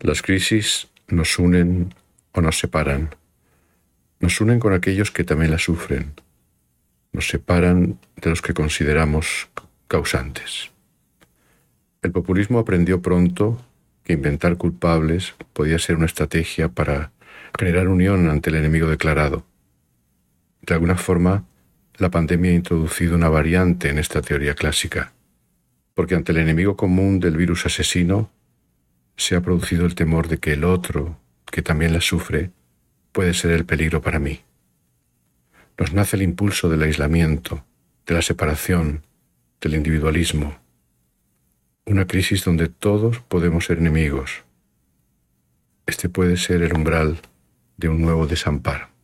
Las crisis nos unen o nos separan. Nos unen con aquellos que también las sufren. Nos separan de los que consideramos causantes. El populismo aprendió pronto que inventar culpables podía ser una estrategia para generar unión ante el enemigo declarado. De alguna forma, la pandemia ha introducido una variante en esta teoría clásica, porque ante el enemigo común del virus asesino se ha producido el temor de que el otro, que también la sufre, puede ser el peligro para mí. Nos nace el impulso del aislamiento, de la separación, del individualismo, una crisis donde todos podemos ser enemigos. Este puede ser el umbral de un nuevo desamparo.